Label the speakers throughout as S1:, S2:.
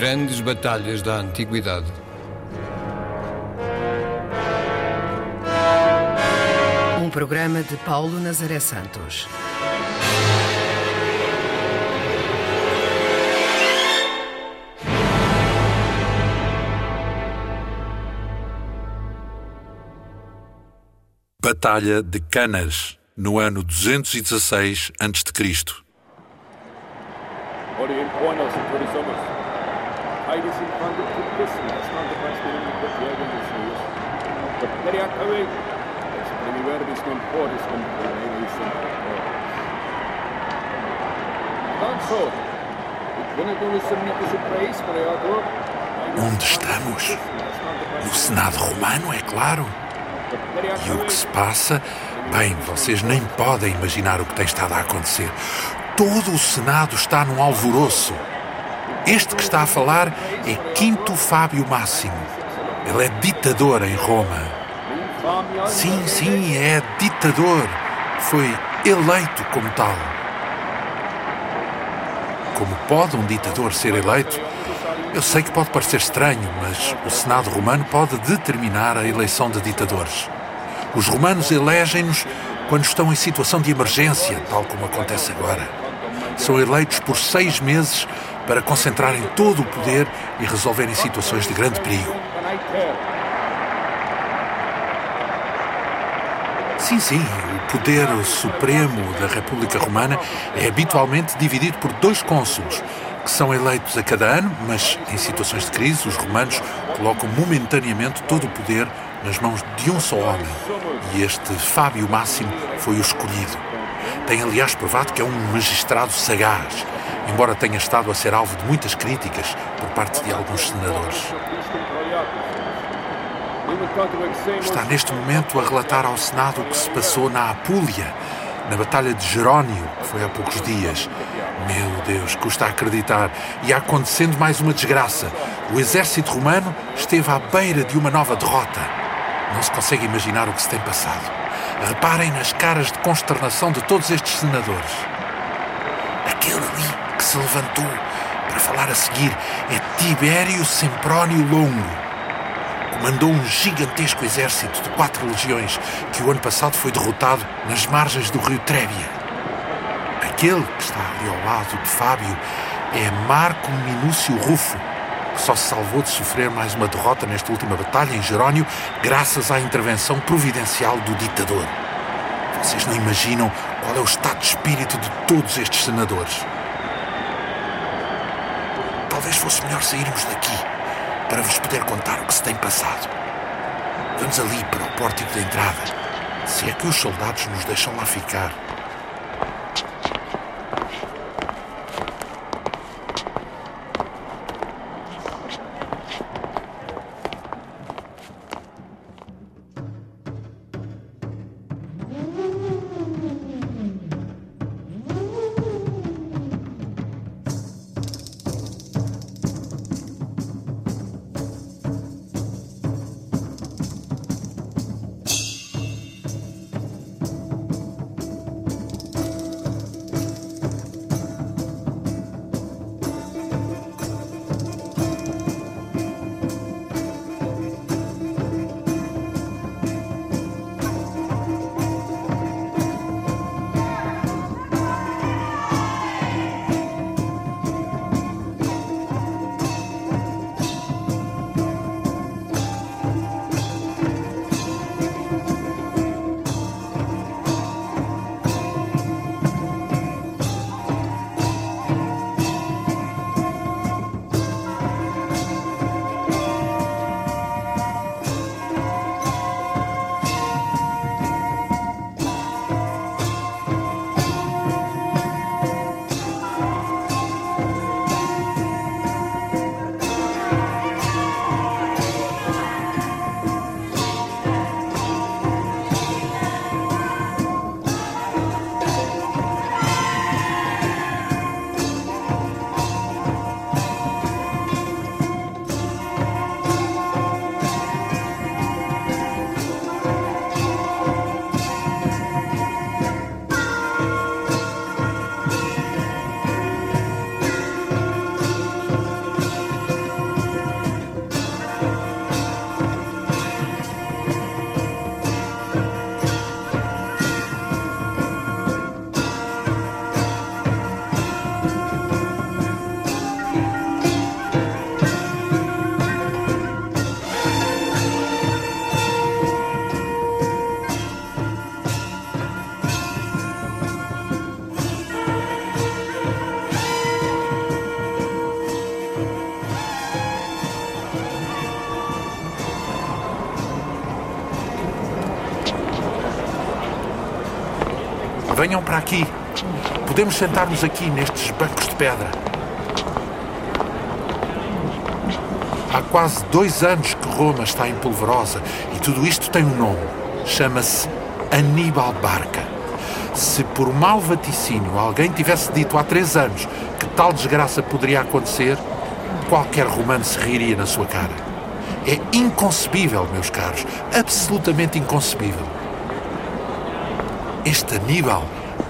S1: Grandes batalhas da antiguidade.
S2: Um programa de Paulo Nazaré Santos.
S3: Batalha de Canas, no ano 216 a.C.
S4: Danso,
S3: Onde estamos? No Senado Romano, é claro. E o que se passa? Bem, vocês nem podem imaginar o que tem estado a acontecer. Todo o Senado está num alvoroço. Este que está a falar é Quinto Fábio Máximo. Ele é ditador em Roma. Sim, sim, é ditador. Foi eleito como tal. Como pode um ditador ser eleito? Eu sei que pode parecer estranho, mas o Senado romano pode determinar a eleição de ditadores. Os romanos elegem-nos quando estão em situação de emergência, tal como acontece agora. São eleitos por seis meses para concentrarem todo o poder e resolverem situações de grande perigo. Sim, sim, o poder supremo da República Romana é habitualmente dividido por dois cônsules, que são eleitos a cada ano, mas em situações de crise, os romanos colocam momentaneamente todo o poder nas mãos de um só homem. E este Fábio Máximo foi o escolhido. Tem, aliás, provado que é um magistrado sagaz, embora tenha estado a ser alvo de muitas críticas por parte de alguns senadores. Está neste momento a relatar ao Senado o que se passou na Apulia, na Batalha de Jerónio, que foi há poucos dias. Meu Deus, custa acreditar. E acontecendo mais uma desgraça. O exército romano esteve à beira de uma nova derrota. Não se consegue imaginar o que se tem passado. Reparem nas caras de consternação de todos estes senadores. Aquele ali que se levantou para falar a seguir é Tibério Semprónio Longo. Comandou um gigantesco exército de quatro legiões que o ano passado foi derrotado nas margens do rio Trébia. Aquele que está ali ao lado de Fábio é Marco Minúcio Rufo, que só se salvou de sofrer mais uma derrota nesta última batalha em Jerónio, graças à intervenção providencial do ditador. Vocês não imaginam qual é o estado de espírito de todos estes senadores. Talvez fosse melhor sairmos daqui para vos poder contar o que se tem passado. Vamos ali para o pórtico da entrada, se é que os soldados nos deixam lá ficar. Venham para aqui. Podemos sentar-nos aqui nestes bancos de pedra. Há quase dois anos que Roma está em polvorosa e tudo isto tem um nome. Chama-se Aníbal Barca. Se por mau vaticínio alguém tivesse dito há três anos que tal desgraça poderia acontecer, qualquer romano se riria na sua cara. É inconcebível, meus caros, absolutamente inconcebível. Este Aníbal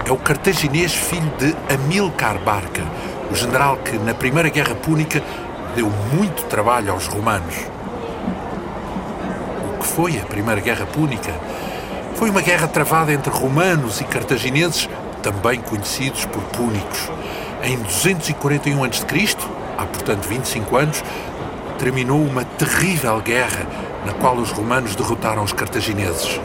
S3: é o cartaginês filho de Amílcar Barca, o general que, na Primeira Guerra Púnica, deu muito trabalho aos romanos. O que foi a Primeira Guerra Púnica? Foi uma guerra travada entre romanos e cartagineses, também conhecidos por púnicos. Em 241 a.C., há portanto 25 anos, terminou uma terrível guerra na qual os romanos derrotaram os cartagineses.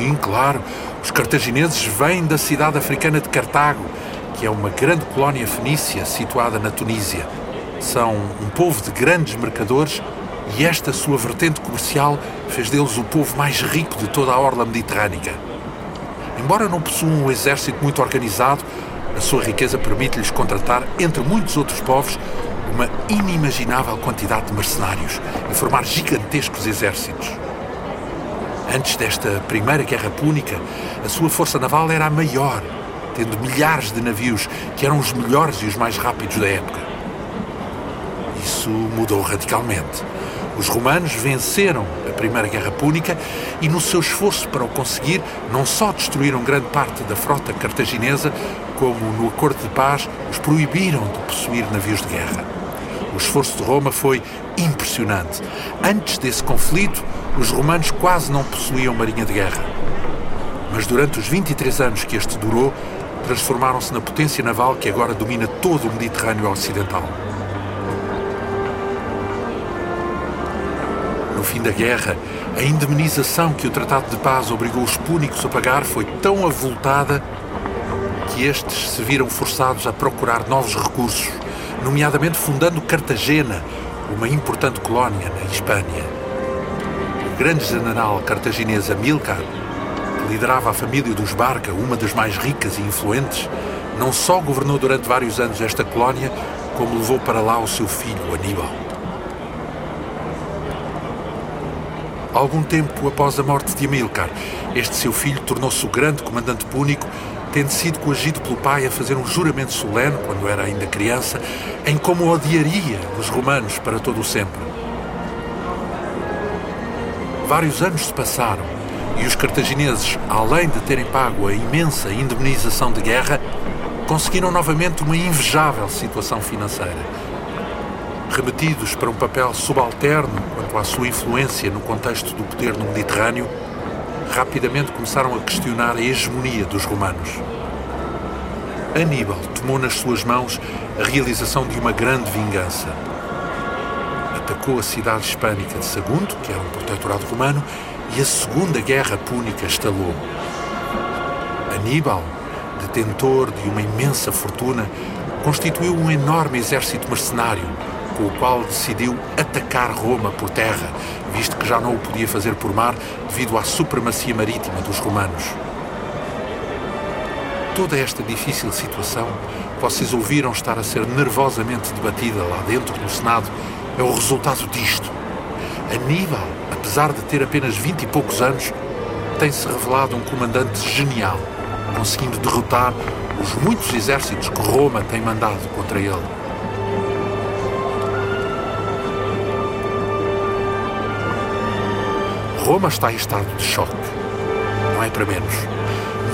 S3: Sim, claro, os cartagineses vêm da cidade africana de Cartago, que é uma grande colónia fenícia situada na Tunísia. São um povo de grandes mercadores e esta sua vertente comercial fez deles o povo mais rico de toda a orla mediterrânica. Embora não possuam um exército muito organizado, a sua riqueza permite-lhes contratar, entre muitos outros povos, uma inimaginável quantidade de mercenários e formar gigantescos exércitos. Antes desta Primeira Guerra Púnica, a sua força naval era a maior, tendo milhares de navios que eram os melhores e os mais rápidos da época. Isso mudou radicalmente. Os romanos venceram a Primeira Guerra Púnica e, no seu esforço para o conseguir, não só destruíram grande parte da frota cartaginesa, como, no acordo de paz, os proibiram de possuir navios de guerra. O esforço de Roma foi impressionante. Antes desse conflito, os romanos quase não possuíam marinha de guerra. Mas durante os 23 anos que este durou, transformaram-se na potência naval que agora domina todo o Mediterrâneo Ocidental. No fim da guerra, a indemnização que o Tratado de Paz obrigou os púnicos a pagar foi tão avultada que estes se viram forçados a procurar novos recursos, nomeadamente fundando Cartagena, uma importante colónia na Espanha. O grande general cartaginês Amílcar, que liderava a família dos Barca, uma das mais ricas e influentes, não só governou durante vários anos esta colónia, como levou para lá o seu filho Aníbal. Algum tempo após a morte de Amílcar, este seu filho tornou-se o grande comandante púnico, tendo sido coagido pelo pai a fazer um juramento solene, quando era ainda criança, em como odiaria os romanos para todo o sempre. Vários anos se passaram e os cartagineses, além de terem pago a imensa indemnização de guerra, conseguiram novamente uma invejável situação financeira remetidos para um papel subalterno quanto à sua influência no contexto do poder no Mediterrâneo, rapidamente começaram a questionar a hegemonia dos romanos. Aníbal tomou nas suas mãos a realização de uma grande vingança. Atacou a cidade hispânica de Sagunto, que era um protetorado romano, e a Segunda Guerra Púnica estalou. Aníbal, detentor de uma imensa fortuna, constituiu um enorme exército mercenário com o qual decidiu atacar Roma por terra, visto que já não o podia fazer por mar devido à supremacia marítima dos romanos. Toda esta difícil situação, vocês ouviram estar a ser nervosamente debatida lá dentro no Senado, é o resultado disto. Aníbal, apesar de ter apenas vinte e poucos anos, tem-se revelado um comandante genial, conseguindo derrotar os muitos exércitos que Roma tem mandado contra ele. Roma está em estado de choque. Não é para menos.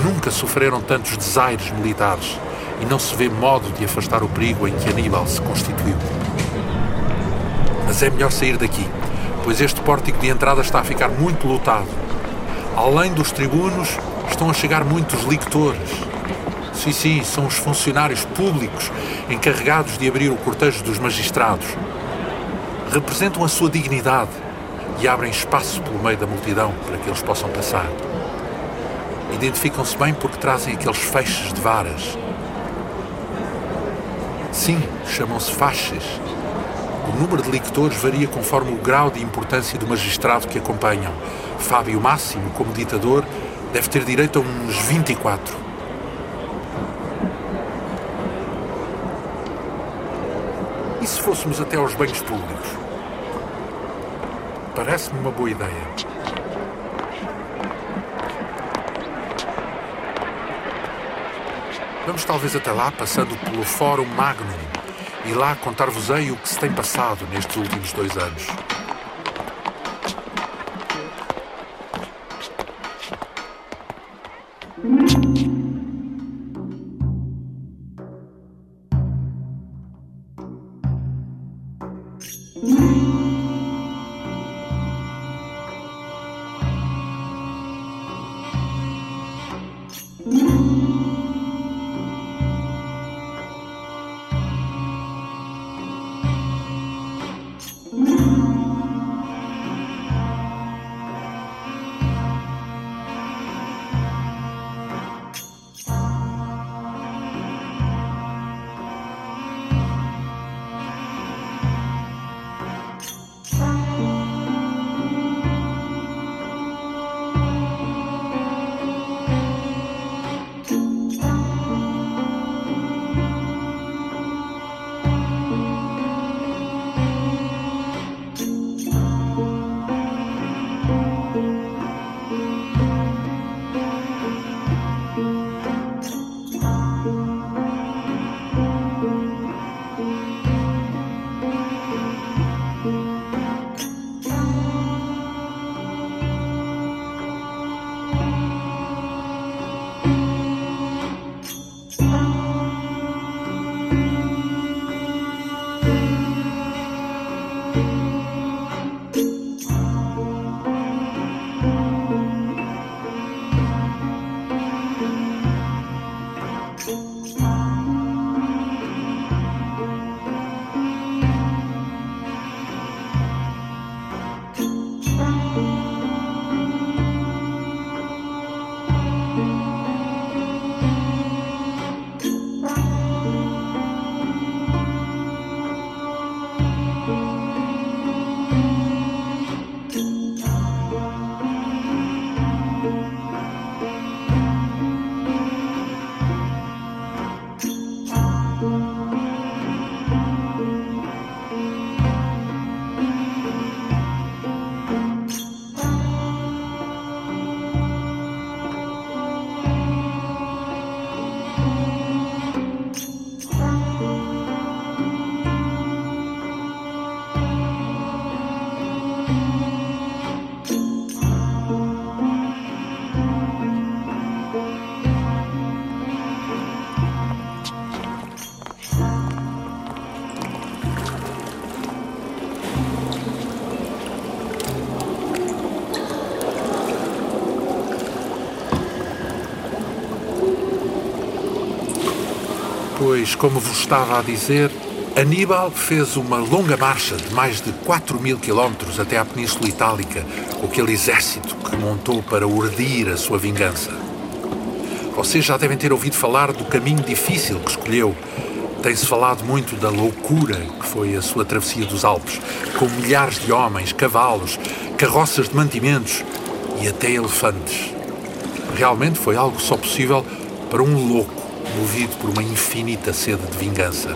S3: Nunca sofreram tantos desaires militares e não se vê modo de afastar o perigo em que Aníbal se constituiu. Mas é melhor sair daqui, pois este pórtico de entrada está a ficar muito lotado. Além dos tribunos, estão a chegar muitos lictores. Sim, sim, são os funcionários públicos encarregados de abrir o cortejo dos magistrados. Representam a sua dignidade e abrem espaço pelo meio da multidão para que eles possam passar. Identificam-se bem porque trazem aqueles feixes de varas. Sim, chamam-se faixas. O número de lictores varia conforme o grau de importância do magistrado que acompanham. Fábio Máximo, como ditador, Deve ter direito a uns 24. E se fôssemos até aos banhos públicos? Parece-me uma boa ideia. Vamos talvez até lá, passando pelo Fórum Magnum, e lá contar-vos-ei o que se tem passado nestes últimos dois anos. Pois, como vos estava a dizer, Aníbal fez uma longa marcha de mais de 4 mil quilómetros até à Península Itálica com aquele exército que montou para urdir a sua vingança. Vocês já devem ter ouvido falar do caminho difícil que escolheu. Tem-se falado muito da loucura que foi a sua travessia dos Alpes, com milhares de homens, cavalos, carroças de mantimentos e até elefantes. Realmente foi algo só possível para um louco movido por uma infinita sede de vingança.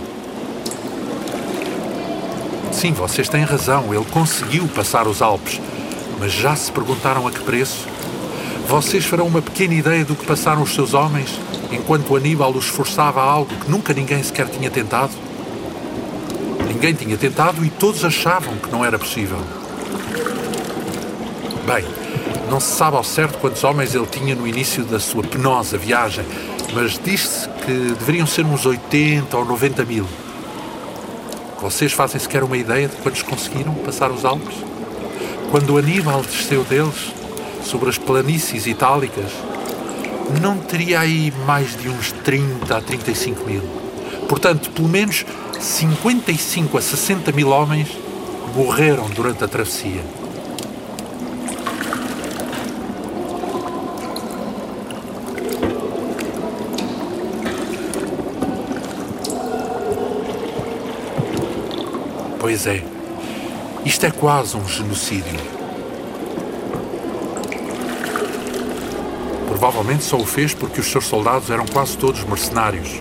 S3: Sim, vocês têm razão, ele conseguiu passar os Alpes, mas já se perguntaram a que preço? Vocês farão uma pequena ideia do que passaram os seus homens enquanto Aníbal os forçava a algo que nunca ninguém sequer tinha tentado? Ninguém tinha tentado e todos achavam que não era possível. Bem, não se sabe ao certo quantos homens ele tinha no início da sua penosa viagem, mas diz-se que deveriam ser uns 80 ou 90 mil. Vocês fazem sequer uma ideia de quantos conseguiram passar os Alpes? Quando Aníbal desceu deles, sobre as planícies itálicas, não teria aí mais de uns 30 a 35 mil. Portanto, pelo menos 55 a 60 mil homens morreram durante a travessia. Pois é, isto é quase um genocídio. Provavelmente só o fez porque os seus soldados eram quase todos mercenários.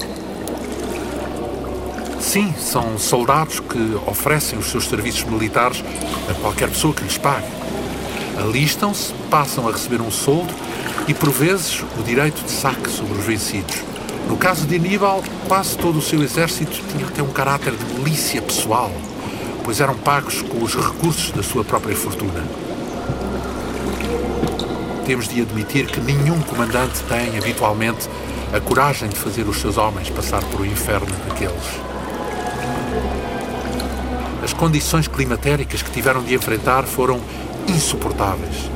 S3: Sim, são soldados que oferecem os seus serviços militares a qualquer pessoa que lhes pague. Alistam-se, passam a receber um soldo e, por vezes, o direito de saque sobre os vencidos. No caso de Aníbal, quase todo o seu exército tinha até um caráter de milícia pessoal, pois eram pagos com os recursos da sua própria fortuna. Temos de admitir que nenhum comandante tem, habitualmente, a coragem de fazer os seus homens passar por o inferno daqueles. As condições climatéricas que tiveram de enfrentar foram insuportáveis.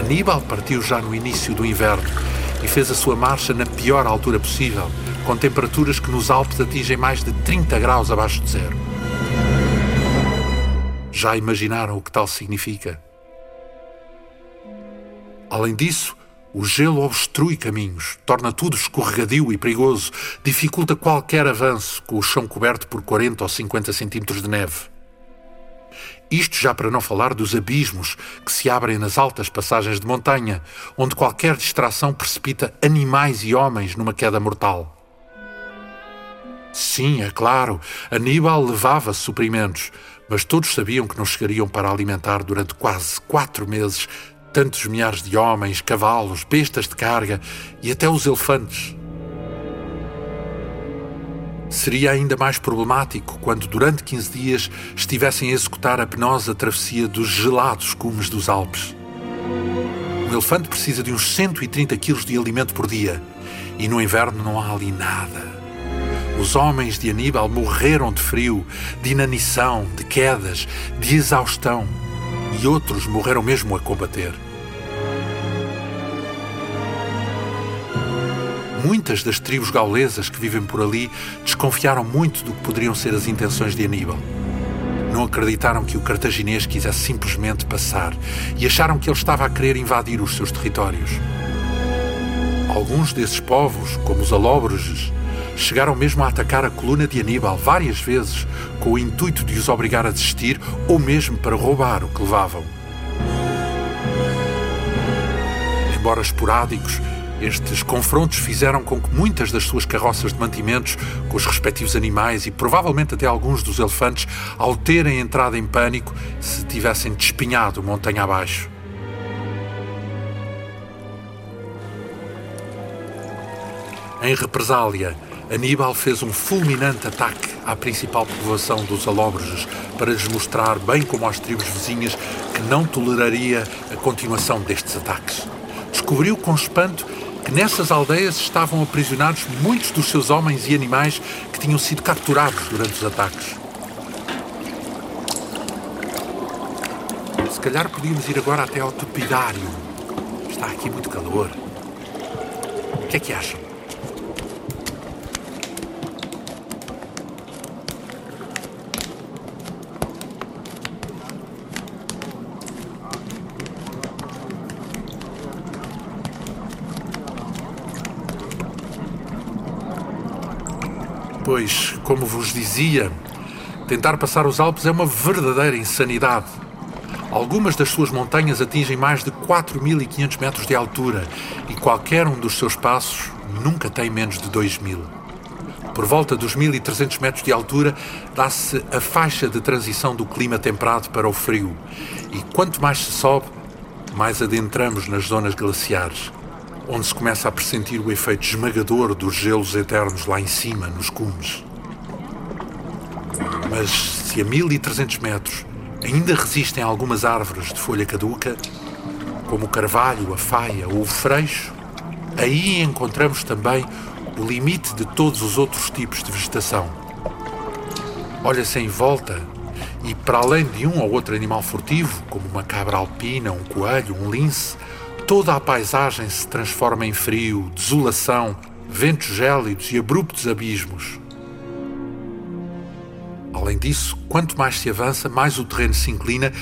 S3: Aníbal partiu já no início do inverno e fez a sua marcha na pior altura possível, com temperaturas que nos Alpes atingem mais de 30 graus abaixo de zero. Já imaginaram o que tal significa? Além disso, o gelo obstrui caminhos, torna tudo escorregadio e perigoso, dificulta qualquer avanço com o chão coberto por 40 ou 50 centímetros de neve. Isto já para não falar dos abismos que se abrem nas altas passagens de montanha, onde qualquer distração precipita animais e homens numa queda mortal. Sim, é claro, Aníbal levava suprimentos, mas todos sabiam que não chegariam para alimentar durante quase quatro meses tantos milhares de homens, cavalos, bestas de carga e até os elefantes. Seria ainda mais problemático quando, durante 15 dias, estivessem a executar a penosa travessia dos gelados cumes dos Alpes. Um elefante precisa de uns 130 quilos de alimento por dia e no inverno não há ali nada. Os homens de Aníbal morreram de frio, de inanição, de quedas, de exaustão e outros morreram mesmo a combater. Muitas das tribos gaulesas que vivem por ali desconfiaram muito do que poderiam ser as intenções de Aníbal. Não acreditaram que o cartaginês quisesse simplesmente passar e acharam que ele estava a querer invadir os seus territórios. Alguns desses povos, como os alóbroges, chegaram mesmo a atacar a coluna de Aníbal várias vezes com o intuito de os obrigar a desistir ou mesmo para roubar o que levavam. Embora esporádicos, estes confrontos fizeram com que muitas das suas carroças de mantimentos, com os respectivos animais e provavelmente até alguns dos elefantes, ao terem entrado em pânico, se tivessem despinhado montanha abaixo. Em represália, Aníbal fez um fulminante ataque à principal povoação dos Alóbroges para lhes mostrar, bem como às tribos vizinhas, que não toleraria a continuação destes ataques. Descobriu com espanto que nessas aldeias estavam aprisionados muitos dos seus homens e animais que tinham sido capturados durante os ataques. Se calhar podíamos ir agora até ao tupidário. Está aqui muito calor. O que é que acham? Pois, como vos dizia, tentar passar os Alpes é uma verdadeira insanidade. Algumas das suas montanhas atingem mais de 4.500 metros de altura e qualquer um dos seus passos nunca tem menos de 2.000. Por volta dos 1.300 metros de altura dá-se a faixa de transição do clima temperado para o frio e quanto mais se sobe, mais adentramos nas zonas glaciares onde se começa a pressentir o efeito esmagador dos gelos eternos lá em cima, nos cumes. Mas se a 1300 metros ainda resistem algumas árvores de folha caduca, como o carvalho, a faia ou o freixo, aí encontramos também o limite de todos os outros tipos de vegetação. Olha-se em volta e, para além de um ou outro animal furtivo, como uma cabra alpina, um coelho, um lince, Toda a paisagem se transforma em frio, desolação, ventos gélidos e abruptos abismos. Além disso, quanto mais se avança, mais o terreno se inclina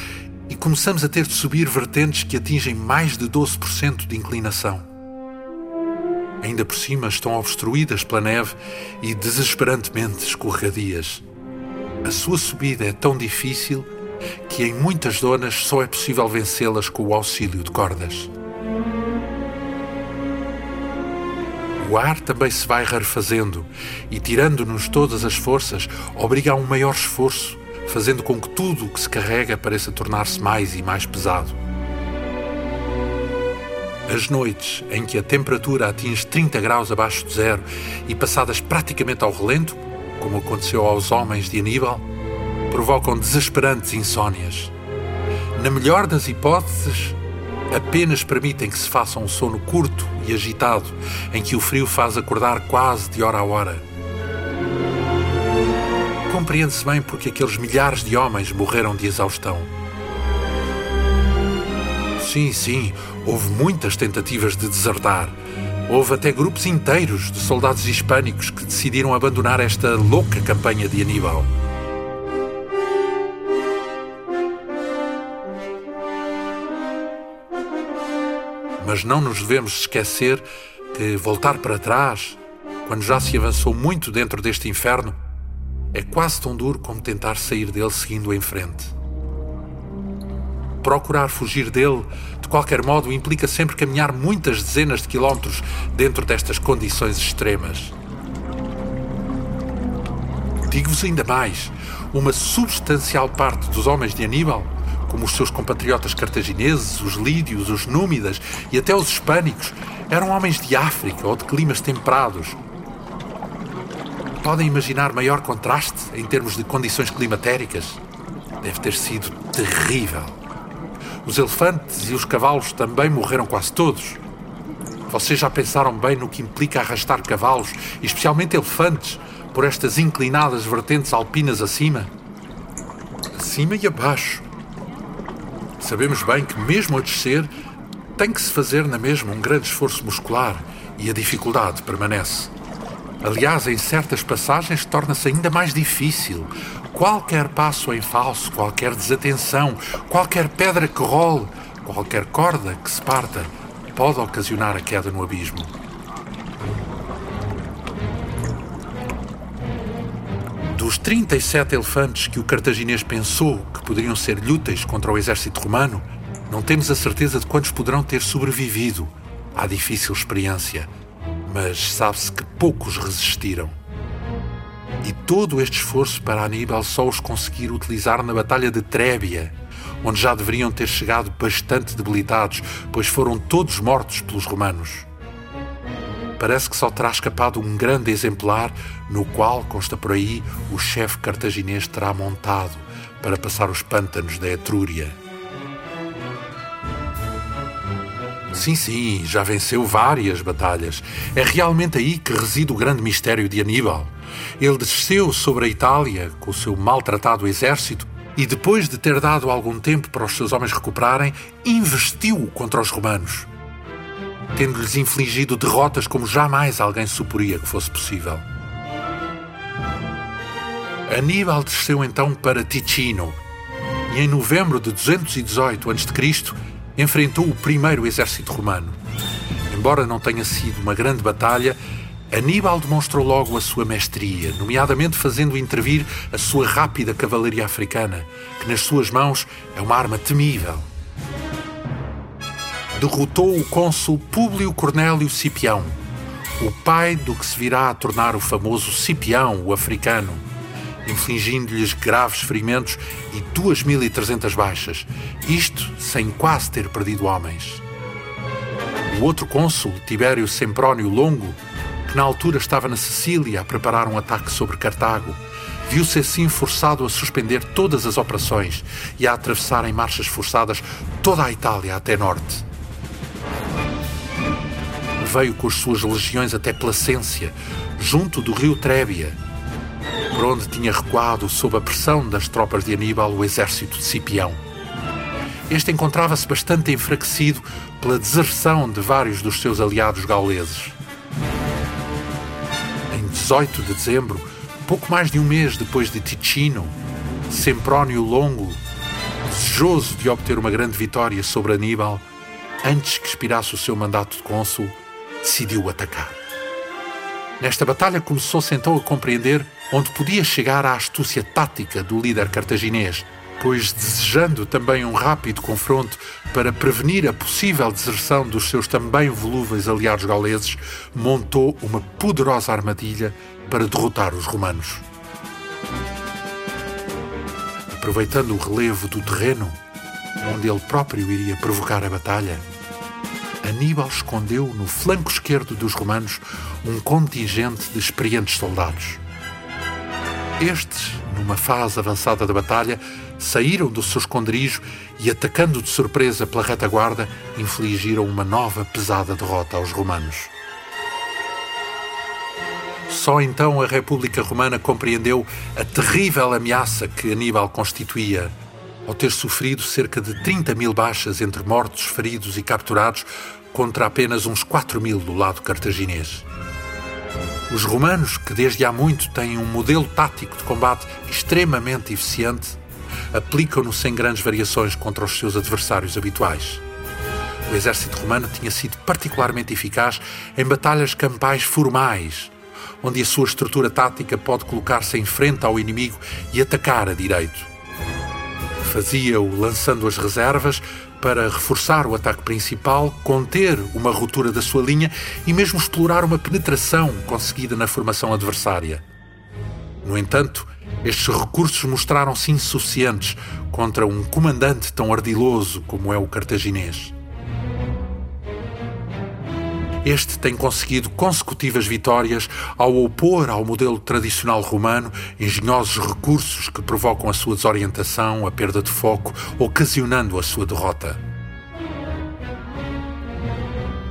S3: e começamos a ter de subir vertentes que atingem mais de 12% de inclinação. Ainda por cima estão obstruídas pela neve e desesperantemente escorregadias. A sua subida é tão difícil que em muitas zonas só é possível vencê-las com o auxílio de cordas. O ar também se vai rarefazendo e, tirando-nos todas as forças, obriga a um maior esforço, fazendo com que tudo o que se carrega pareça tornar-se mais e mais pesado. As noites em que a temperatura atinge 30 graus abaixo de zero e passadas praticamente ao relento, como aconteceu aos homens de Aníbal, provocam desesperantes insônias. Na melhor das hipóteses, apenas permitem que se faça um sono curto e agitado, em que o frio faz acordar quase de hora a hora. Compreende-se bem porque aqueles milhares de homens morreram de exaustão. Sim, sim, houve muitas tentativas de desertar. Houve até grupos inteiros de soldados hispânicos que decidiram abandonar esta louca campanha de Aníbal. Mas não nos devemos esquecer que voltar para trás, quando já se avançou muito dentro deste inferno, é quase tão duro como tentar sair dele seguindo em frente. Procurar fugir dele, de qualquer modo, implica sempre caminhar muitas dezenas de quilómetros dentro destas condições extremas. Digo-vos ainda mais: uma substancial parte dos homens de Aníbal como os seus compatriotas cartagineses, os lídios, os númidas e até os hispânicos, eram homens de África ou de climas temperados. Podem imaginar maior contraste em termos de condições climatéricas? Deve ter sido terrível. Os elefantes e os cavalos também morreram quase todos. Vocês já pensaram bem no que implica arrastar cavalos, especialmente elefantes, por estas inclinadas vertentes alpinas acima? Acima e abaixo Sabemos bem que, mesmo a descer, tem que se fazer na mesma um grande esforço muscular e a dificuldade permanece. Aliás, em certas passagens torna-se ainda mais difícil. Qualquer passo em falso, qualquer desatenção, qualquer pedra que role, qualquer corda que se parta, pode ocasionar a queda no abismo. Dos 37 elefantes que o cartaginês pensou que poderiam ser úteis contra o exército romano, não temos a certeza de quantos poderão ter sobrevivido à difícil experiência, mas sabe-se que poucos resistiram. E todo este esforço para Aníbal só os conseguir utilizar na Batalha de Trébia, onde já deveriam ter chegado bastante debilitados, pois foram todos mortos pelos romanos parece que só terá escapado um grande exemplar no qual, consta por aí, o chefe cartaginês terá montado para passar os pântanos da Etrúria. Sim, sim, já venceu várias batalhas. É realmente aí que reside o grande mistério de Aníbal. Ele desceu sobre a Itália com o seu maltratado exército e, depois de ter dado algum tempo para os seus homens recuperarem, investiu contra os romanos tendo-lhes infligido derrotas como jamais alguém suporia que fosse possível. Aníbal desceu então para Ticino e, em novembro de 218 a.C., enfrentou o primeiro exército romano. Embora não tenha sido uma grande batalha, Aníbal demonstrou logo a sua mestria, nomeadamente fazendo intervir a sua rápida cavalaria africana, que nas suas mãos é uma arma temível derrotou o cônsul Públio Cornélio Cipião, o pai do que se virá a tornar o famoso Cipião, o africano, infligindo-lhes graves ferimentos e 2.300 baixas, isto sem quase ter perdido homens. O outro cônsul, Tibério Semprónio Longo, que na altura estava na Sicília a preparar um ataque sobre Cartago, viu-se assim forçado a suspender todas as operações e a atravessar em marchas forçadas toda a Itália até norte veio com as suas legiões até Placência, junto do rio Trébia, por onde tinha recuado sob a pressão das tropas de Aníbal o exército de Cipião. Este encontrava-se bastante enfraquecido pela deserção de vários dos seus aliados gauleses. Em 18 de dezembro, pouco mais de um mês depois de Ticino, Semprónio Longo, desejoso de obter uma grande vitória sobre Aníbal, antes que expirasse o seu mandato de cônsul, decidiu atacar. Nesta batalha começou-se então a compreender onde podia chegar a astúcia tática do líder cartaginês, pois desejando também um rápido confronto para prevenir a possível deserção dos seus também volúveis aliados gauleses, montou uma poderosa armadilha para derrotar os romanos. Aproveitando o relevo do terreno, onde ele próprio iria provocar a batalha, Aníbal escondeu no flanco esquerdo dos romanos um contingente de experientes soldados. Estes, numa fase avançada da batalha, saíram do seu esconderijo e, atacando de surpresa pela retaguarda, infligiram uma nova pesada derrota aos romanos. Só então a República Romana compreendeu a terrível ameaça que Aníbal constituía, ao ter sofrido cerca de 30 mil baixas entre mortos, feridos e capturados, contra apenas uns 4 mil do lado cartaginês. Os romanos, que desde há muito têm um modelo tático de combate extremamente eficiente, aplicam-no sem grandes variações contra os seus adversários habituais. O exército romano tinha sido particularmente eficaz em batalhas campais formais, onde a sua estrutura tática pode colocar-se em frente ao inimigo e atacar a direito. Fazia-o lançando as reservas para reforçar o ataque principal, conter uma ruptura da sua linha e mesmo explorar uma penetração conseguida na formação adversária. No entanto, estes recursos mostraram-se insuficientes contra um comandante tão ardiloso como é o cartaginês. Este tem conseguido consecutivas vitórias ao opor ao modelo tradicional romano engenhosos recursos que provocam a sua desorientação, a perda de foco, ocasionando a sua derrota.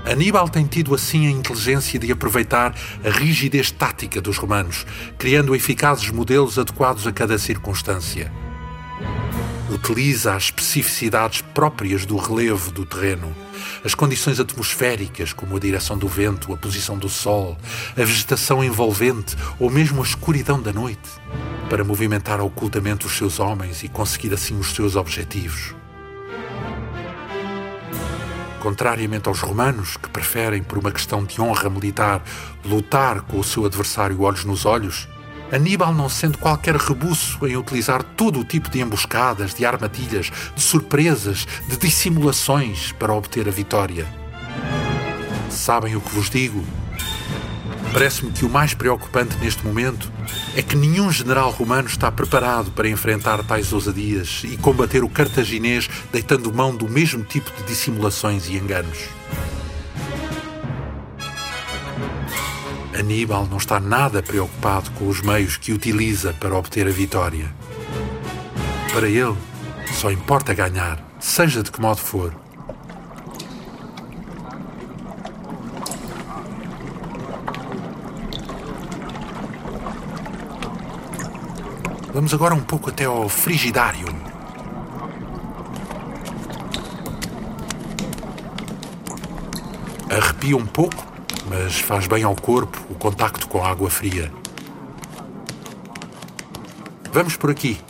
S3: Aníbal tem tido assim a inteligência de aproveitar a rigidez tática dos romanos, criando eficazes modelos adequados a cada circunstância. Utiliza as especificidades próprias do relevo do terreno as condições atmosféricas, como a direção do vento, a posição do sol, a vegetação envolvente ou mesmo a escuridão da noite, para movimentar ocultamente os seus homens e conseguir assim os seus objetivos. Contrariamente aos romanos, que preferem, por uma questão de honra militar, lutar com o seu adversário olhos nos olhos, Aníbal não sente qualquer rebuço em utilizar todo o tipo de emboscadas, de armadilhas, de surpresas, de dissimulações para obter a vitória. Sabem o que vos digo? Parece-me que o mais preocupante neste momento é que nenhum general romano está preparado para enfrentar tais ousadias e combater o cartaginês deitando mão do mesmo tipo de dissimulações e enganos. Aníbal não está nada preocupado com os meios que utiliza para obter a vitória. Para ele, só importa ganhar, seja de que modo for. Vamos agora um pouco até ao frigidário. Arrepia um pouco mas faz bem ao corpo o contacto com a água fria. Vamos por aqui.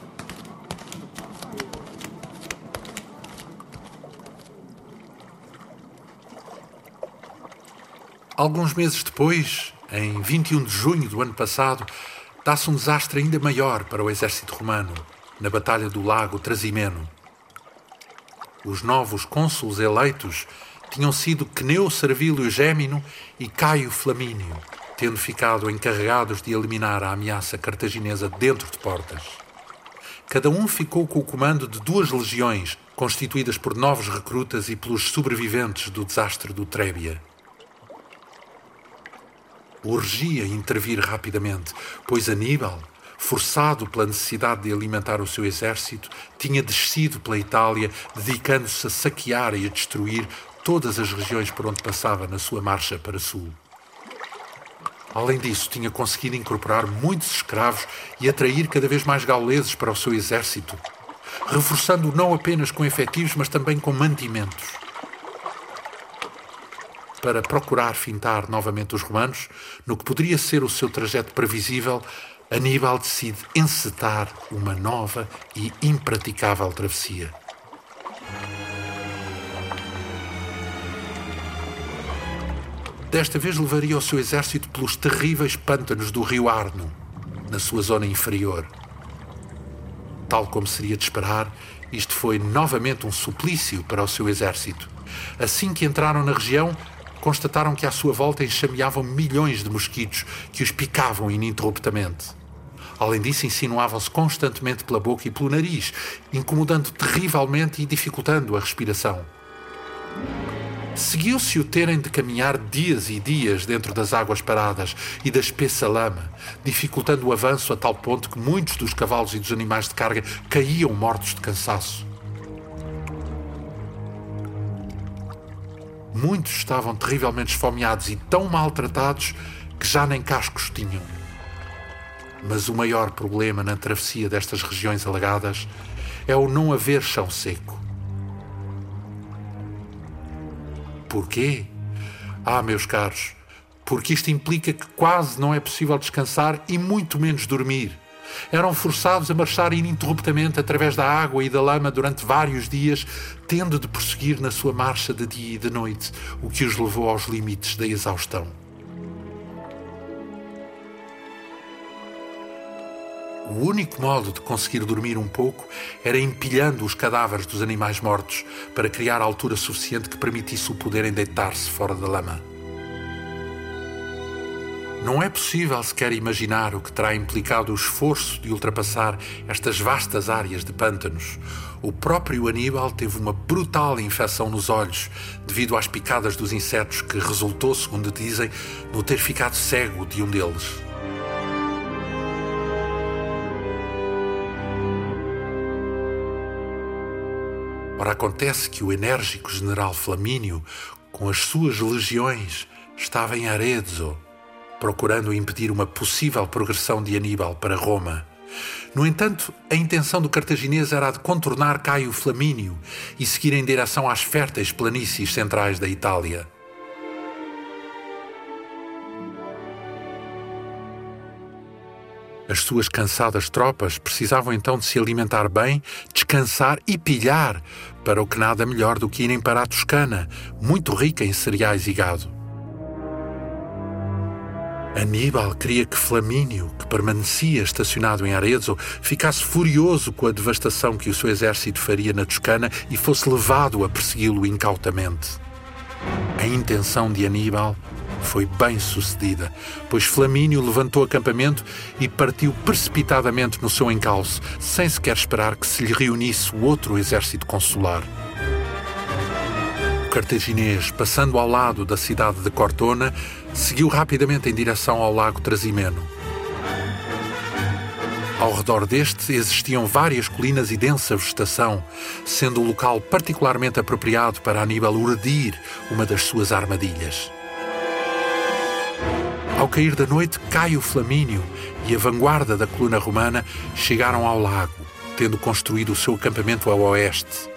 S3: Alguns meses depois, em 21 de junho do ano passado, dá-se um desastre ainda maior para o exército romano, na Batalha do Lago Trasimeno. Os novos cônsules eleitos tinham sido Cneu Servílio Gémino e Caio Flamínio, tendo ficado encarregados de eliminar a ameaça cartaginesa dentro de portas. Cada um ficou com o comando de duas legiões, constituídas por novos recrutas e pelos sobreviventes do desastre do Trébia. Urgia intervir rapidamente, pois Aníbal, forçado pela necessidade de alimentar o seu exército, tinha descido pela Itália, dedicando-se a saquear e a destruir todas as regiões por onde passava na sua marcha para sul. Além disso, tinha conseguido incorporar muitos escravos e atrair cada vez mais gauleses para o seu exército, reforçando-o não apenas com efetivos, mas também com mantimentos. Para procurar fintar novamente os romanos, no que poderia ser o seu trajeto previsível, Aníbal decide encetar uma nova e impraticável travessia. Desta vez levaria o seu exército pelos terríveis pântanos do rio Arno, na sua zona inferior. Tal como seria de esperar, isto foi novamente um suplício para o seu exército. Assim que entraram na região, constataram que à sua volta enxameavam milhões de mosquitos que os picavam ininterruptamente. Além disso, insinuavam-se constantemente pela boca e pelo nariz, incomodando terrivelmente e dificultando a respiração. Seguiu-se o terem de caminhar dias e dias dentro das águas paradas e da espessa lama, dificultando o avanço a tal ponto que muitos dos cavalos e dos animais de carga caíam mortos de cansaço. Muitos estavam terrivelmente esfomeados e tão maltratados que já nem cascos tinham. Mas o maior problema na travessia destas regiões alagadas é o não haver chão seco. Porquê? Ah, meus caros, porque isto implica que quase não é possível descansar e muito menos dormir. Eram forçados a marchar ininterruptamente através da água e da lama durante vários dias, tendo de prosseguir na sua marcha de dia e de noite, o que os levou aos limites da exaustão. O único modo de conseguir dormir um pouco era empilhando os cadáveres dos animais mortos para criar altura suficiente que permitisse o poderem deitar-se fora da lama. Não é possível sequer imaginar o que terá implicado o esforço de ultrapassar estas vastas áreas de pântanos. O próprio Aníbal teve uma brutal infecção nos olhos devido às picadas dos insetos que resultou, segundo dizem, no ter ficado cego de um deles. Ora, acontece que o enérgico general Flamínio, com as suas legiões, estava em Arezzo, procurando impedir uma possível progressão de Aníbal para Roma. No entanto, a intenção do cartaginês era a de contornar Caio Flamínio e seguir em direção às férteis planícies centrais da Itália. As suas cansadas tropas precisavam então de se alimentar bem, descansar e pilhar, para o que nada melhor do que irem para a Toscana, muito rica em cereais e gado. Aníbal queria que Flamínio, que permanecia estacionado em Arezzo, ficasse furioso com a devastação que o seu exército faria na Toscana e fosse levado a persegui-lo incautamente. A intenção de Aníbal foi bem sucedida, pois Flamínio levantou acampamento e partiu precipitadamente no seu encalço, sem sequer esperar que se lhe reunisse o outro exército consular. O cartaginês, passando ao lado da cidade de Cortona, seguiu rapidamente em direção ao lago Trasimeno. Ao redor deste existiam várias colinas e densa vegetação, sendo o local particularmente apropriado para Aníbal urdir uma das suas armadilhas. Ao cair da noite, Caio Flamínio e a vanguarda da coluna romana chegaram ao lago, tendo construído o seu acampamento ao oeste.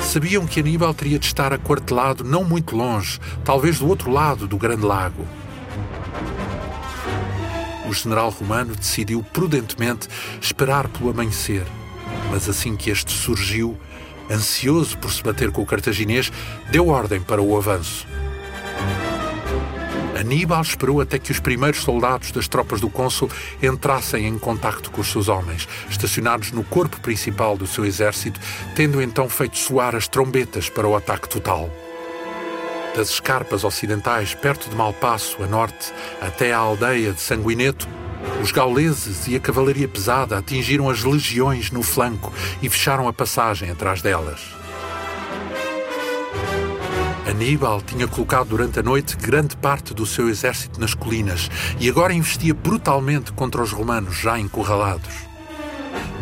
S3: Sabiam que Aníbal teria de estar aquartelado não muito longe, talvez do outro lado do grande lago. O general romano decidiu prudentemente esperar pelo amanhecer, mas assim que este surgiu, ansioso por se bater com o cartaginês, deu ordem para o avanço. Aníbal esperou até que os primeiros soldados das tropas do cônsul entrassem em contacto com os seus homens, estacionados no corpo principal do seu exército, tendo então feito soar as trombetas para o ataque total. Das escarpas ocidentais, perto de Malpasso, a norte, até à aldeia de Sanguineto, os gauleses e a cavalaria pesada atingiram as legiões no flanco e fecharam a passagem atrás delas. Aníbal tinha colocado durante a noite grande parte do seu exército nas colinas e agora investia brutalmente contra os romanos já encurralados.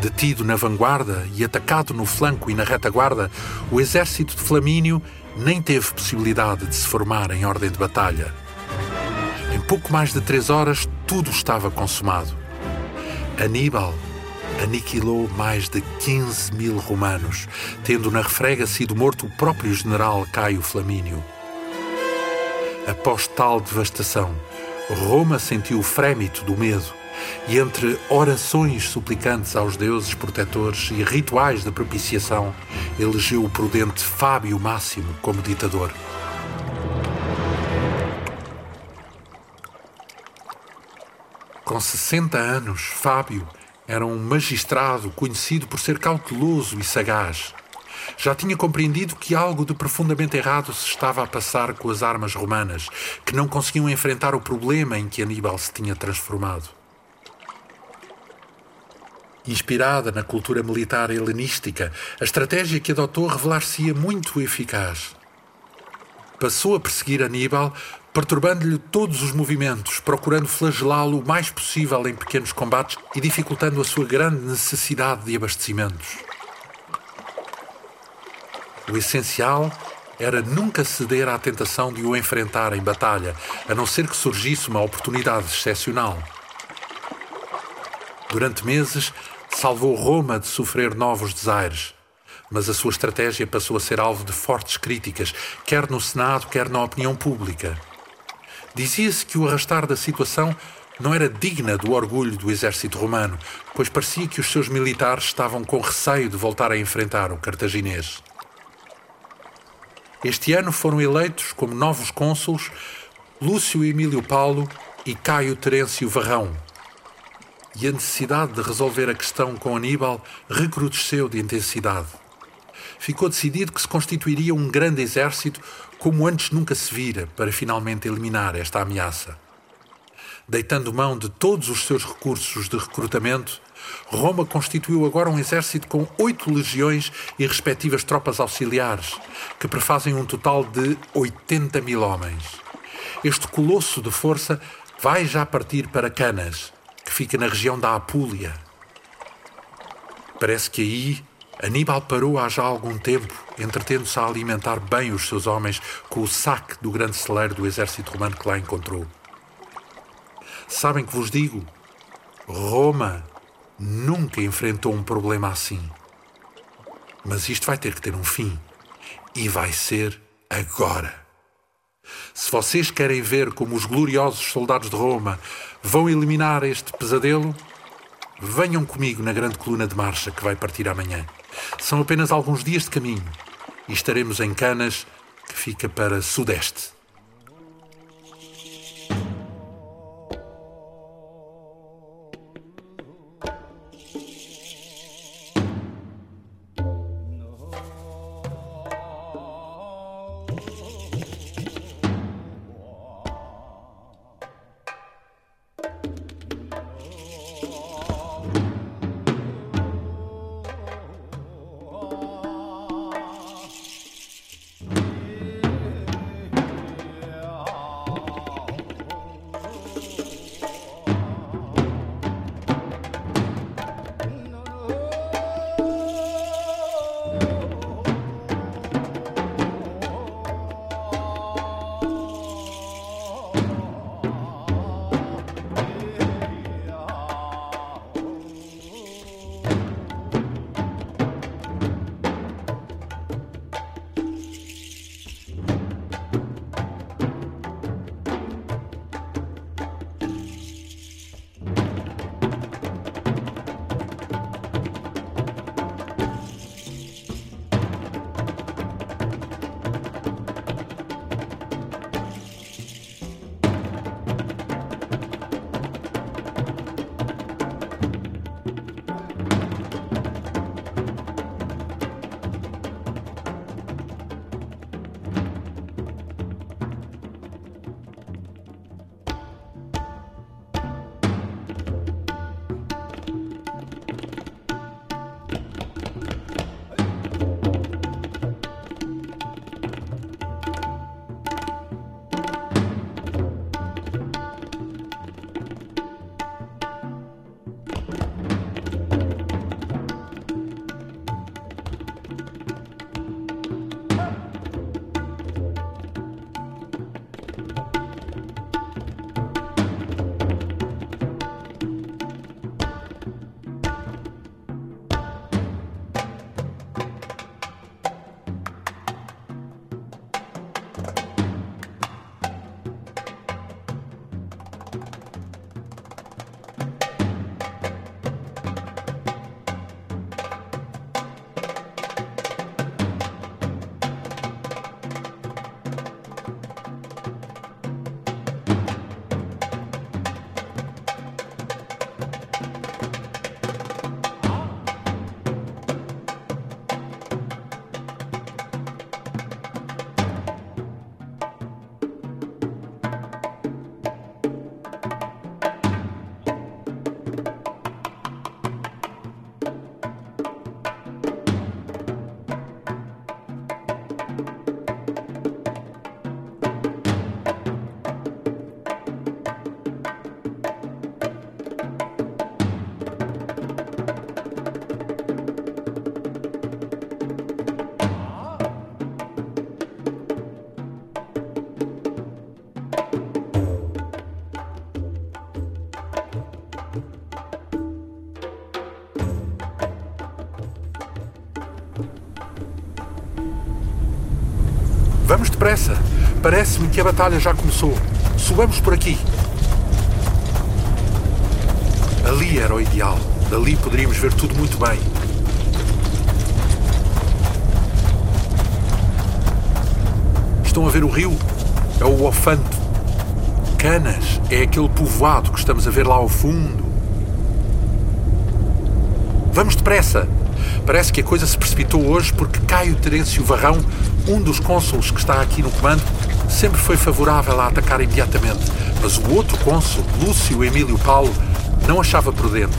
S3: Detido na vanguarda e atacado no flanco e na retaguarda, o exército de Flamínio nem teve possibilidade de se formar em ordem de batalha. Em pouco mais de três horas, tudo estava consumado. Aníbal aniquilou mais de 15 mil romanos, tendo na refrega sido morto o próprio general Caio Flamínio. Após tal devastação, Roma sentiu o frémito do medo e, entre orações suplicantes aos deuses protetores e rituais de propiciação, elegeu o prudente Fábio Máximo como ditador. Com 60 anos, Fábio Era um magistrado conhecido por ser cauteloso e sagaz. Já tinha compreendido que algo de profundamente errado se estava a passar com as armas romanas, que não conseguiam enfrentar o problema em que Aníbal se tinha transformado. Inspirada na cultura militar helenística, a estratégia que adotou revelar-se-ia muito eficaz. Passou a perseguir Aníbal, perturbando-lhe todos os movimentos, procurando flagelá-lo o mais possível em pequenos combates e dificultando a sua grande necessidade de abastecimentos. O essencial era nunca ceder à tentação de o enfrentar em batalha, a não ser que surgisse uma oportunidade excepcional. Durante meses, salvou Roma de sofrer novos desaires. Mas a sua estratégia passou a ser alvo de fortes críticas, quer no Senado, quer na opinião pública. Dizia-se que o arrastar da situação não era digna do orgulho do exército romano, pois parecia que os seus militares estavam com receio de voltar a enfrentar o cartaginês. Este ano foram eleitos como novos cônsules Lúcio Emílio Paulo e Caio Terêncio Varrão, e a necessidade de resolver a questão com Aníbal recrudesceu de intensidade. Ficou decidido que se constituiria um grande exército como antes nunca se vira para finalmente eliminar esta ameaça. Deitando mão de todos os seus recursos de recrutamento, Roma constituiu agora um exército com oito legiões e respectivas tropas auxiliares, que prefazem um total de 80 mil homens. Este colosso de força vai já partir para Canas, que fica na região da Apulia. Parece que aí Aníbal parou há já algum tempo, entretendo-se a alimentar bem os seus homens com o saque do grande celeiro do exército romano que lá encontrou. Sabem que vos digo? Roma nunca enfrentou um problema assim. Mas isto vai ter que ter um fim. E vai ser agora. Se vocês querem ver como os gloriosos soldados de Roma vão eliminar este pesadelo, venham comigo na grande coluna de marcha que vai partir amanhã. São apenas alguns dias de caminho e estaremos em Canas, que fica para sudeste. Depressa. Parece-me que a batalha já começou. Subamos por aqui. Ali era o ideal. Dali poderíamos ver tudo muito bem. Estão a ver o rio? É o Ofanto. Canas é aquele povoado que estamos a ver lá ao fundo. Vamos depressa! Parece que a coisa se precipitou hoje porque Caio Terêncio Varrão, um dos cônsules que está aqui no comando, sempre foi favorável a atacar imediatamente. Mas o outro cônsul, Lúcio Emílio Paulo, não achava prudente.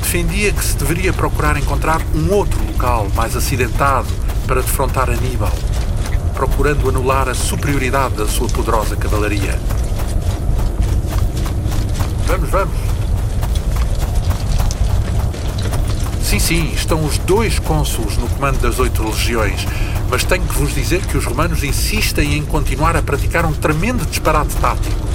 S3: Defendia que se deveria procurar encontrar um outro local mais acidentado para defrontar Aníbal, procurando anular a superioridade da sua poderosa cavalaria. Vamos, vamos. Sim, sim, estão os dois cônsules no comando das oito legiões, mas tenho que vos dizer que os romanos insistem em continuar a praticar um tremendo disparate tático.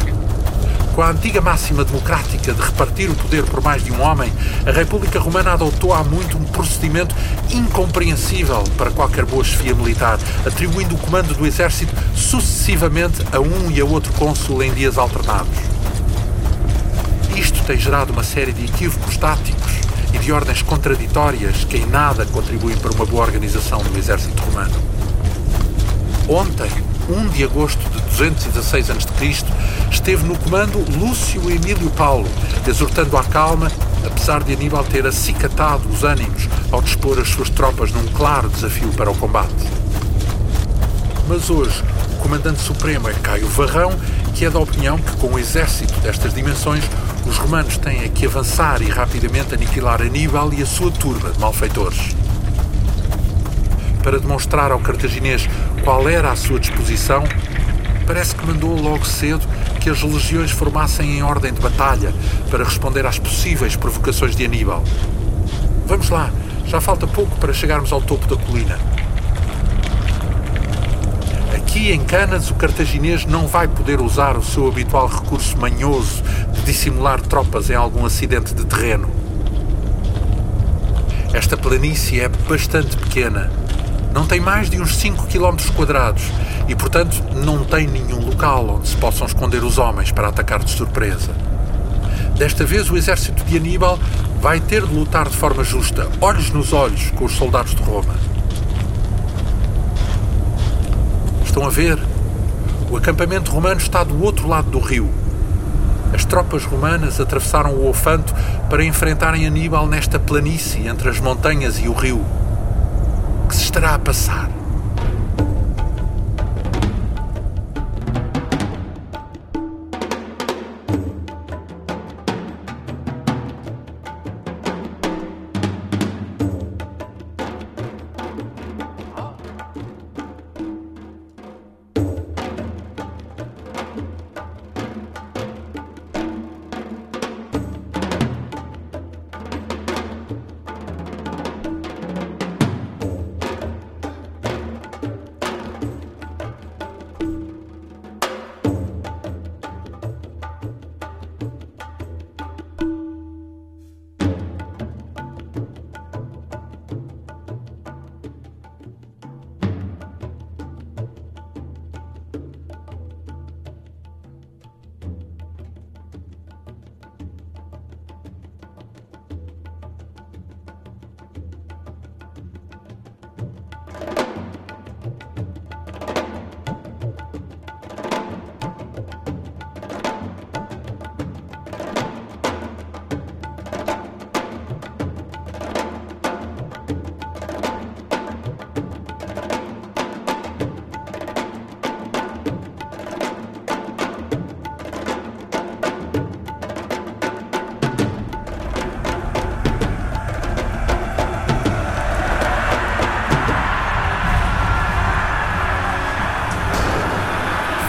S3: Com a antiga máxima democrática de repartir o poder por mais de um homem, a República Romana adotou há muito um procedimento incompreensível para qualquer boa chefia militar, atribuindo o comando do exército sucessivamente a um e a outro cônsul em dias alternados. Isto tem gerado uma série de equívocos táticos e de ordens contraditórias que em nada contribuem para uma boa organização do exército romano. Ontem, 1 de agosto de 216 a.C., esteve no comando Lúcio Emílio Paulo, exortando à calma, apesar de Aníbal ter acicatado os ânimos ao dispor as suas tropas num claro desafio para o combate. Mas hoje, o comandante supremo é Caio Varrão, que é da opinião que, com um exército destas dimensões, os romanos têm que avançar e rapidamente aniquilar Aníbal e a sua turba de malfeitores. Para demonstrar ao cartaginês qual era a sua disposição, parece que mandou logo cedo que as legiões formassem em ordem de batalha para responder às possíveis provocações de Aníbal. Vamos lá, já falta pouco para chegarmos ao topo da colina. Aqui em Canas, o cartaginês não vai poder usar o seu habitual recurso manhoso de dissimular tropas em algum acidente de terreno. Esta planície é bastante pequena, não tem mais de uns 5 km quadrados e, portanto, não tem nenhum local onde se possam esconder os homens para atacar de surpresa. Desta vez, o exército de Aníbal vai ter de lutar de forma justa, olhos nos olhos, com os soldados de Roma. Estão a ver? O acampamento romano está do outro lado do rio. As tropas romanas atravessaram o Ofanto para enfrentarem Aníbal nesta planície entre as montanhas e o rio. O que se estará a passar?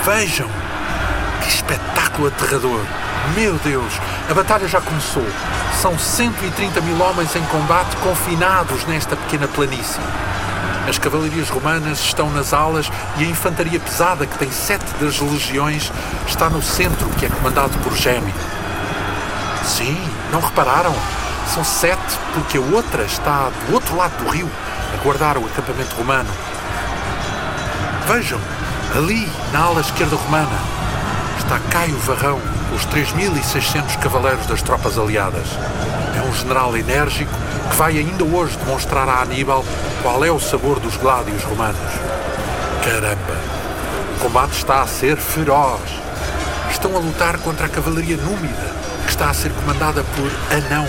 S3: Vejam! Que espetáculo aterrador! Meu Deus! A batalha já começou. São 130 mil homens em combate confinados nesta pequena planície. As cavalarias romanas estão nas alas e a infantaria pesada, que tem sete das legiões, está no centro, que é comandado por Gêmeo. Sim, não repararam? São sete, porque a outra está do outro lado do rio, a guardar o acampamento romano. Vejam, Ali, na ala esquerda romana, está Caio Varrão, os 3.600 cavaleiros das tropas aliadas. É um general enérgico que vai ainda hoje demonstrar a Aníbal qual é o sabor dos gládios romanos. Caramba! O combate está a ser feroz. Estão a lutar contra a cavalaria númida, que está a ser comandada por Anão,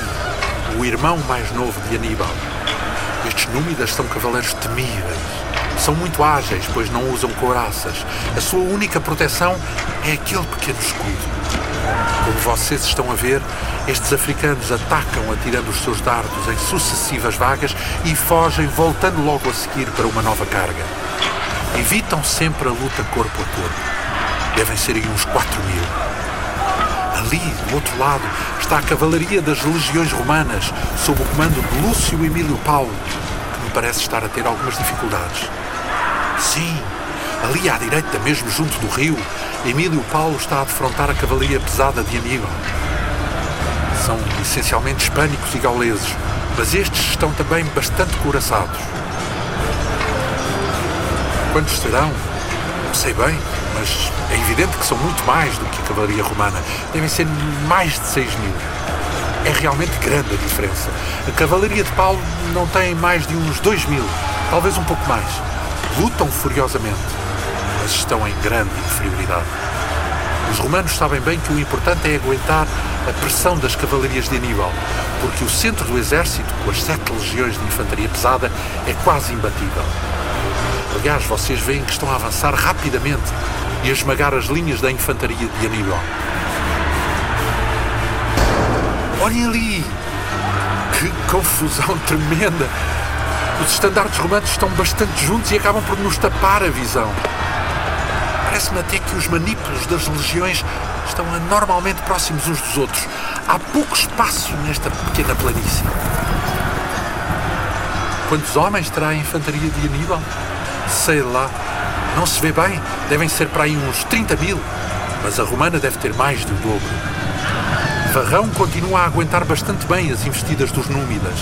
S3: o irmão mais novo de Aníbal. Estes númidas são cavaleiros temíveis. São muito ágeis, pois não usam couraças. A sua única proteção é aquele pequeno escudo. Como vocês estão a ver, estes africanos atacam atirando os seus dardos em sucessivas vagas e fogem, voltando logo a seguir para uma nova carga. Evitam sempre a luta corpo a corpo. Devem ser aí uns 4 mil. Ali, do outro lado, está a cavalaria das legiões romanas, sob o comando de Lúcio Emílio Paulo, que me parece estar a ter algumas dificuldades. Sim, ali à direita, mesmo junto do rio, Emílio Paulo está a defrontar a cavalaria pesada de Aníbal. São essencialmente hispânicos e gauleses, mas estes estão também bastante couraçados. Quantos serão? Não sei bem, mas é evidente que são muito mais do que a cavalaria romana. Devem ser mais de 6 mil. É realmente grande a diferença. A cavalaria de Paulo não tem mais de uns 2 mil, talvez um pouco mais. Lutam furiosamente, mas estão em grande inferioridade. Os romanos sabem bem que o importante é aguentar a pressão das cavalarias de Aníbal, porque o centro do exército, com as sete legiões de infantaria pesada, é quase imbatível. Aliás, vocês veem que estão a avançar rapidamente e a esmagar as linhas da infantaria de Aníbal. Olhem ali! Que confusão tremenda! Os estandartes romanos estão bastante juntos e acabam por nos tapar a visão. Parece-me até que os manípulos das legiões estão anormalmente próximos uns dos outros. Há pouco espaço nesta pequena planície. Quantos homens terá a infantaria de Aníbal? Sei lá. Não se vê bem. Devem ser para aí uns 30 mil. Mas a romana deve ter mais do dobro. Varrão continua a aguentar bastante bem as investidas dos númidas.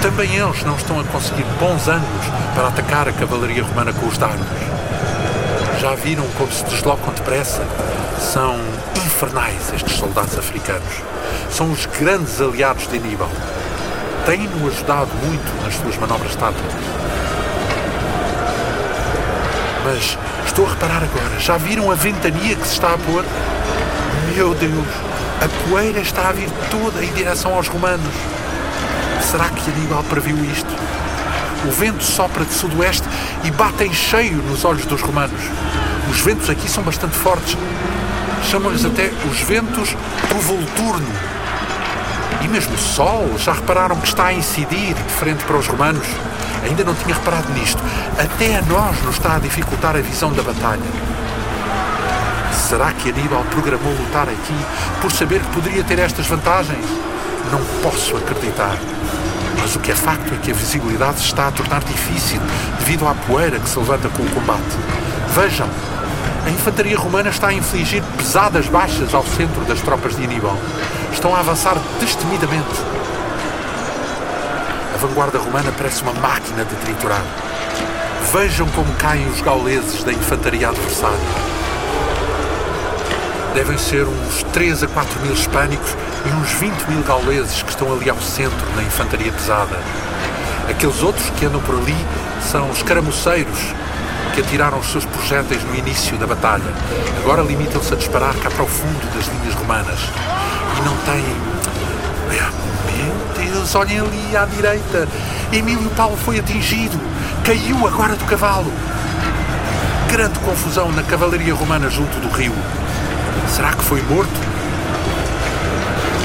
S3: Também eles não estão a conseguir bons ângulos para atacar a cavalaria romana com os dardos. Já viram como se deslocam depressa? São infernais estes soldados africanos. São os grandes aliados de Aníbal. Têm-no ajudado muito nas suas manobras táticas. Mas estou a reparar agora, já viram a ventania que se está a pôr? Meu Deus, a poeira está a vir toda em direção aos romanos. Será que Aníbal previu isto? O vento sopra de sudoeste e bate em cheio nos olhos dos romanos. Os ventos aqui são bastante fortes. Chamam-lhes até os ventos do Volturno. E mesmo o sol, já repararam que está a incidir de frente para os romanos? Ainda não tinha reparado nisto. Até a nós nos está a dificultar a visão da batalha. Será que Aníbal programou lutar aqui por saber que poderia ter estas vantagens? Não posso acreditar. Mas o que é facto é que a visibilidade se está a tornar difícil devido à poeira que se levanta com o combate. Vejam, a infantaria romana está a infligir pesadas baixas ao centro das tropas de Aníbal. Estão a avançar destemidamente. A vanguarda romana parece uma máquina de triturar. Vejam como caem os gauleses da infantaria adversária. Devem ser uns 3 a 4 mil hispânicos e uns 20 mil gauleses que estão ali ao centro na infantaria pesada. Aqueles outros que andam por ali são os caramoceiros que atiraram os seus projéteis no início da batalha. Agora limitam-se a disparar cá para o fundo das linhas romanas. E não têm. Meu Deus, olhem ali à direita. Emílio Paulo foi atingido. Caiu agora do cavalo. Grande confusão na cavalaria romana junto do rio. Será que foi morto?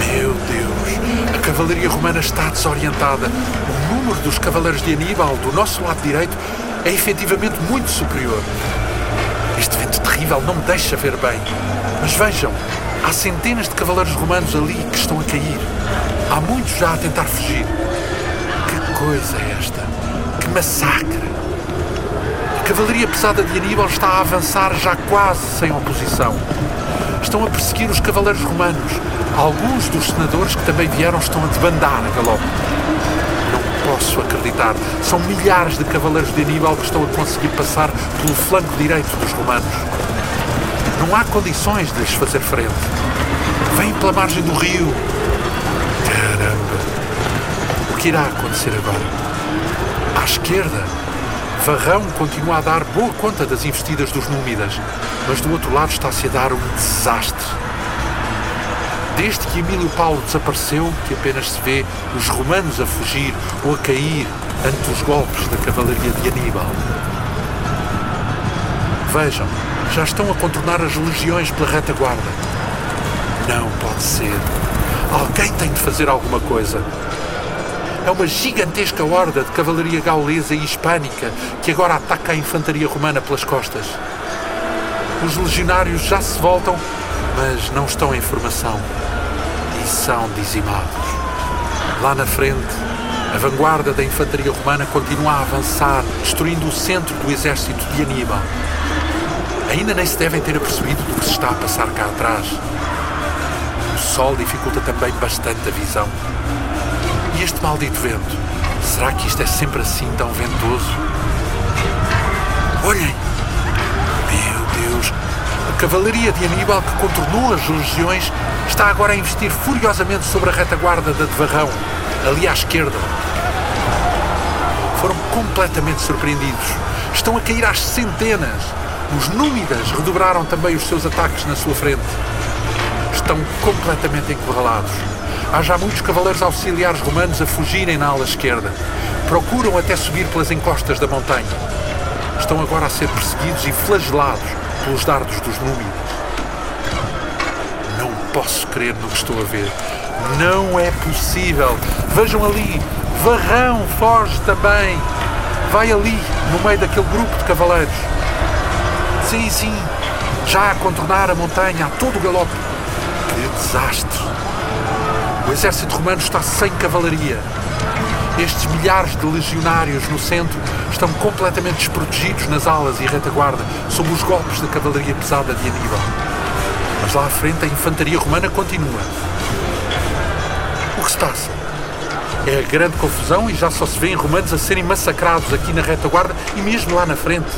S3: Meu Deus, a cavalaria romana está desorientada. O número dos cavaleiros de Aníbal do nosso lado direito é efetivamente muito superior. Este vento terrível não me deixa ver bem. Mas vejam, há centenas de cavaleiros romanos ali que estão a cair. Há muitos já a tentar fugir. Que coisa é esta? Que massacre! A cavalaria pesada de Aníbal está a avançar já quase sem oposição. Estão a perseguir os cavaleiros romanos. Alguns dos senadores que também vieram estão a debandar a galope. Não posso acreditar. São milhares de cavaleiros de Aníbal que estão a conseguir passar pelo flanco direito dos romanos. Não há condições de lhes fazer frente. Vêm pela margem do rio. Caramba! O que irá acontecer agora? À esquerda, Varrão continua a dar boa conta das investidas dos Númidas, mas do outro lado está-se a dar um desastre. Desde que Emílio Paulo desapareceu, que apenas se vê os romanos a fugir ou a cair ante os golpes da cavalaria de Aníbal. Vejam, já estão a contornar as legiões pela retaguarda. Não pode ser. Alguém tem de fazer alguma coisa. É uma gigantesca horda de cavalaria gaulesa e hispânica que agora ataca a infantaria romana pelas costas. Os legionários já se voltam, mas não estão em formação e são dizimados. Lá na frente, a vanguarda da infantaria romana continua a avançar, destruindo o centro do exército de Aníbal. Ainda nem se devem ter apercebido do que se está a passar cá atrás. O sol dificulta também bastante a visão. Este maldito vento? Será que isto é sempre assim tão ventoso? Olhem! Meu Deus! A cavalaria de Aníbal, que contornou as legiões, está agora a investir furiosamente sobre a retaguarda da de Varrão, ali à esquerda. Foram completamente surpreendidos. Estão a cair às centenas. Os Númidas redobraram também os seus ataques na sua frente. Estão completamente encurralados. Há já muitos cavaleiros auxiliares romanos a fugirem na ala esquerda. Procuram até subir pelas encostas da montanha. Estão agora a ser perseguidos e flagelados pelos dardos dos Númidas. Não posso crer no que estou a ver. Não é possível. Vejam ali. Varrão foge também. Vai ali, no meio daquele grupo de cavaleiros. Sim, sim. Já a contornar a montanha a todo o galope. Que desastre. O exército romano está sem cavalaria. Estes milhares de legionários no centro estão completamente desprotegidos nas alas e retaguarda sob os golpes da cavalaria pesada de Aníbal. Mas lá à frente a infantaria romana continua. O que se passa? É a grande confusão e já só se vêem romanos a serem massacrados aqui na retaguarda e mesmo lá na frente.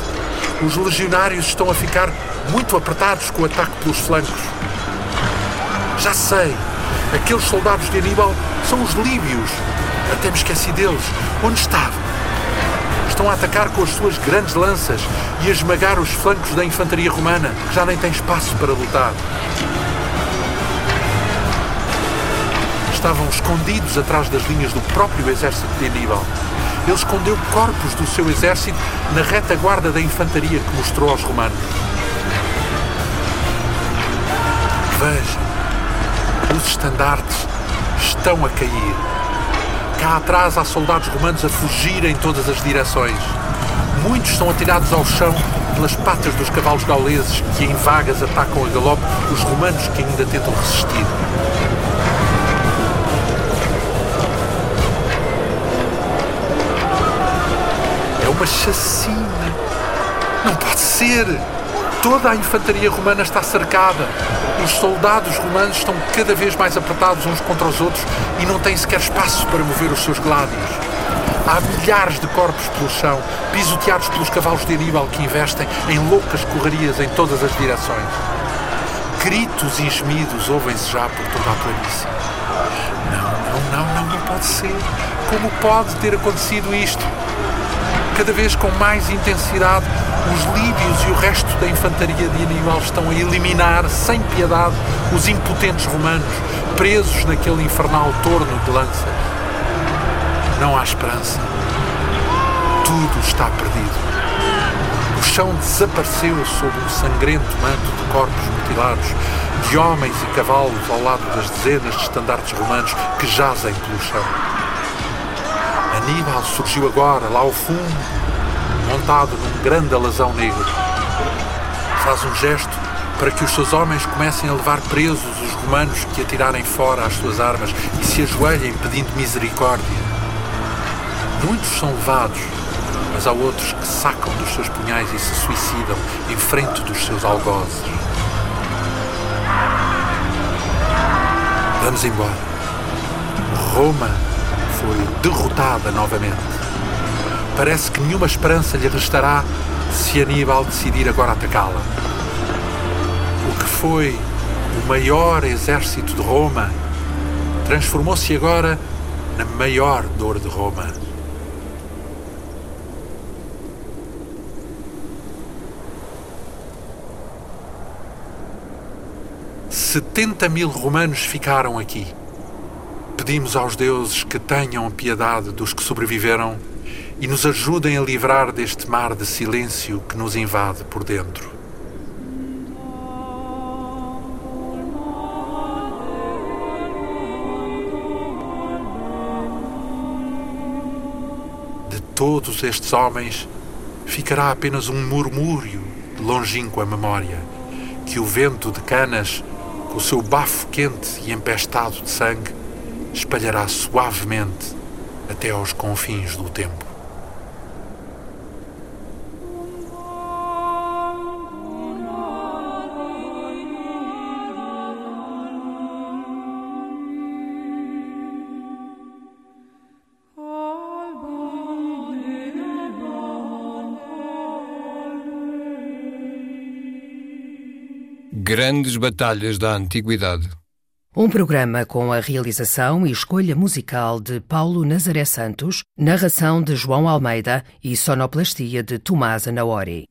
S3: Os legionários estão a ficar muito apertados com o ataque pelos flancos. Já sei, aqueles soldados de Aníbal são os líbios. Até me esqueci deles. Onde estavam? Estão a atacar com as suas grandes lanças e a esmagar os flancos da infantaria romana, que já nem tem espaço para lutar. Estavam escondidos atrás das linhas do próprio exército de Aníbal. Ele escondeu corpos do seu exército na retaguarda da infantaria que mostrou aos romanos. Estandartes estão a cair. Cá atrás há soldados romanos a fugir em todas as direções. Muitos são atirados ao chão pelas patas dos cavalos gauleses que em vagas atacam a galope os romanos que ainda tentam resistir. É uma chacina. Não pode ser. Toda a infantaria romana está cercada. Os soldados romanos estão cada vez mais apertados uns contra os outros e não têm sequer espaço para mover os seus gládios. Há milhares de corpos pelo chão, pisoteados pelos cavalos de Aníbal que investem em loucas correrias em todas as direções. Gritos e gemidos ouvem-se já por toda a planície. Não, não, não, não, não pode ser. Como pode ter acontecido isto? Cada vez com mais intensidade, os líbios e o resto da infantaria de Aníbal estão a eliminar, sem piedade, os impotentes romanos, presos naquele infernal torno de lanças. Não há esperança. Tudo está perdido. O chão desapareceu sob um sangrento manto de corpos mutilados, de homens e cavalos ao lado das dezenas de estandartes romanos que jazem pelo chão. Aníbal surgiu agora, lá ao fundo, montado num grande alazão negro. Faz um gesto para que os seus homens comecem a levar presos os romanos que atirarem fora as suas armas e se ajoelhem pedindo misericórdia. Muitos são levados, mas há outros que sacam dos seus punhais e se suicidam em frente dos seus algozes. Vamos embora. Roma foi derrotada novamente. Parece que nenhuma esperança lhe restará se Aníbal decidir agora atacá-la. O que foi o maior exército de Roma transformou-se agora na maior dor de Roma. Setenta mil romanos ficaram aqui. Pedimos aos deuses que tenham piedade dos que sobreviveram e nos ajudem a livrar deste mar de silêncio que nos invade por dentro. De todos estes homens ficará apenas um murmúrio de longínqua memória que o vento de canas, com o seu bafo quente e empestado de sangue, espalhará suavemente até aos confins do tempo.
S1: Grandes Batalhas da Antiguidade.
S2: Um programa com a realização e escolha musical de Paulo Nazaré Santos, narração de João Almeida e sonoplastia de Tomás Anaori.